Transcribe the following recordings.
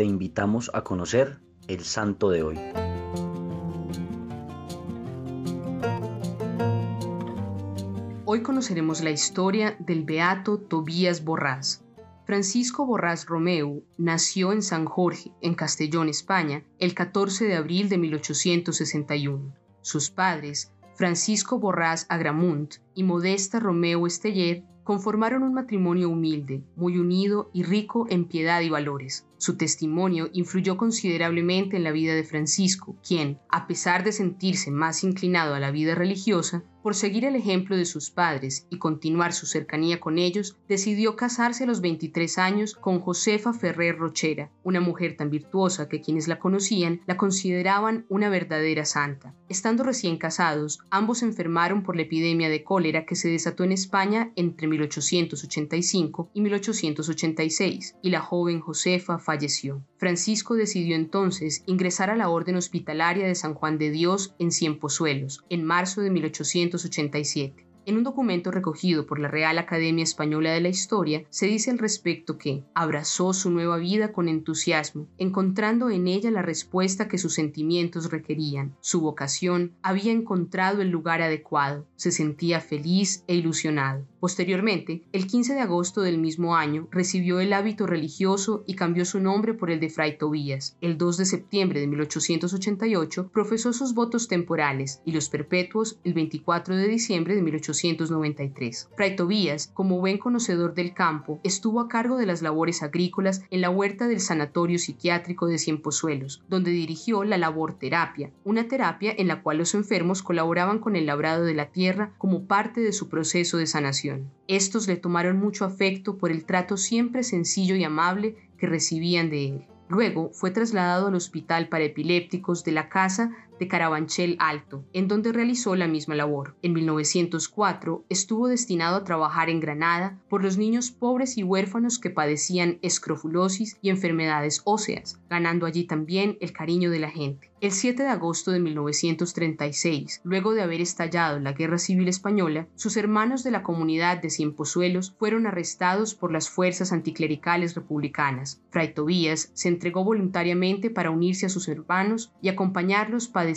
te invitamos a conocer el santo de hoy. Hoy conoceremos la historia del beato Tobías Borrás. Francisco Borrás Romeu nació en San Jorge, en Castellón, España, el 14 de abril de 1861. Sus padres, Francisco Borrás Agramunt y Modesta Romeu Esteller, conformaron un matrimonio humilde, muy unido y rico en piedad y valores. Su testimonio influyó considerablemente en la vida de Francisco, quien, a pesar de sentirse más inclinado a la vida religiosa, por seguir el ejemplo de sus padres y continuar su cercanía con ellos, decidió casarse a los 23 años con Josefa Ferrer Rochera, una mujer tan virtuosa que quienes la conocían la consideraban una verdadera santa. Estando recién casados, ambos enfermaron por la epidemia de cólera que se desató en España entre 1885 y 1886, y la joven Josefa falleció. Francisco decidió entonces ingresar a la Orden Hospitalaria de San Juan de Dios en Cienpozuelos, en marzo de 1887. En un documento recogido por la Real Academia Española de la Historia se dice al respecto que abrazó su nueva vida con entusiasmo, encontrando en ella la respuesta que sus sentimientos requerían. Su vocación había encontrado el lugar adecuado, se sentía feliz e ilusionado. Posteriormente, el 15 de agosto del mismo año, recibió el hábito religioso y cambió su nombre por el de Fray Tobías. El 2 de septiembre de 1888 profesó sus votos temporales y los perpetuos el 24 de diciembre de 1888 Fray Tobías, como buen conocedor del campo, estuvo a cargo de las labores agrícolas en la huerta del Sanatorio Psiquiátrico de Cienpozuelos, donde dirigió la labor terapia, una terapia en la cual los enfermos colaboraban con el labrado de la tierra como parte de su proceso de sanación. Estos le tomaron mucho afecto por el trato siempre sencillo y amable que recibían de él. Luego fue trasladado al Hospital para Epilépticos de la Casa de Carabanchel Alto, en donde realizó la misma labor. En 1904 estuvo destinado a trabajar en Granada por los niños pobres y huérfanos que padecían escrofulosis y enfermedades óseas, ganando allí también el cariño de la gente. El 7 de agosto de 1936, luego de haber estallado la Guerra Civil Española, sus hermanos de la comunidad de Cienpozuelos fueron arrestados por las fuerzas anticlericales republicanas. Fray Tobías se entregó voluntariamente para unirse a sus hermanos y acompañarlos para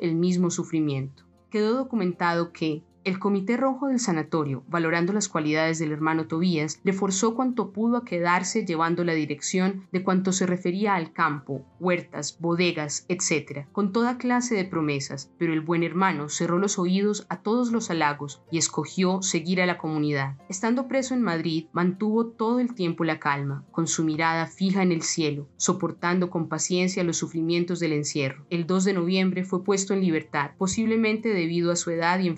el mismo sufrimiento. Quedó documentado que, el Comité Rojo del Sanatorio, valorando las cualidades del hermano Tobías, le forzó cuanto pudo a quedarse llevando la dirección de cuanto se refería al campo, huertas, bodegas, etc., con toda clase de promesas, pero el buen hermano cerró los oídos a todos los halagos y escogió seguir a la comunidad. Estando preso en Madrid, mantuvo todo el tiempo la calma, con su mirada fija en el cielo, soportando con paciencia los sufrimientos del encierro. El 2 de noviembre fue puesto en libertad, posiblemente debido a su edad y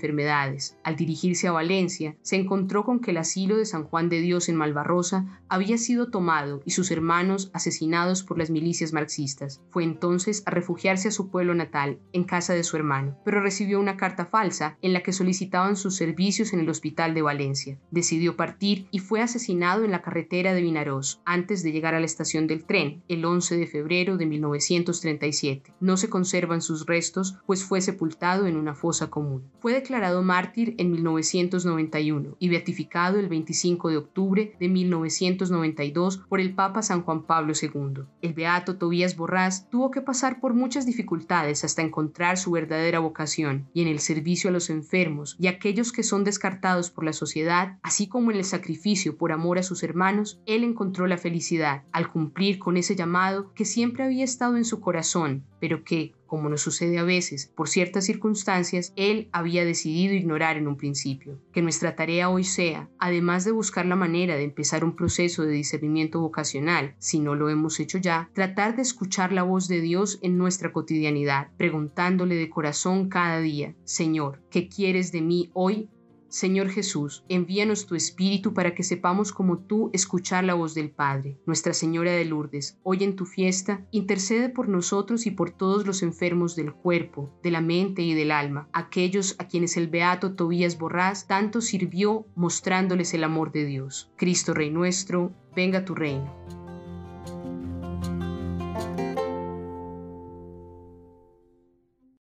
al dirigirse a Valencia, se encontró con que el asilo de San Juan de Dios en Malvarrosa había sido tomado y sus hermanos asesinados por las milicias marxistas. Fue entonces a refugiarse a su pueblo natal, en casa de su hermano, pero recibió una carta falsa en la que solicitaban sus servicios en el hospital de Valencia. Decidió partir y fue asesinado en la carretera de Vinaroz antes de llegar a la estación del tren, el 11 de febrero de 1937. No se conservan sus restos, pues fue sepultado en una fosa común. Fue declarado en 1991 y beatificado el 25 de octubre de 1992 por el Papa San Juan Pablo II. El beato Tobías Borrás tuvo que pasar por muchas dificultades hasta encontrar su verdadera vocación y en el servicio a los enfermos y aquellos que son descartados por la sociedad, así como en el sacrificio por amor a sus hermanos, él encontró la felicidad al cumplir con ese llamado que siempre había estado en su corazón, pero que, como nos sucede a veces, por ciertas circunstancias, él había decidido ignorar en un principio. Que nuestra tarea hoy sea, además de buscar la manera de empezar un proceso de discernimiento vocacional, si no lo hemos hecho ya, tratar de escuchar la voz de Dios en nuestra cotidianidad, preguntándole de corazón cada día, Señor, ¿qué quieres de mí hoy Señor Jesús, envíanos tu Espíritu para que sepamos como tú escuchar la voz del Padre. Nuestra Señora de Lourdes, hoy en tu fiesta, intercede por nosotros y por todos los enfermos del cuerpo, de la mente y del alma, aquellos a quienes el beato Tobías Borrás tanto sirvió mostrándoles el amor de Dios. Cristo Rey nuestro, venga tu reino.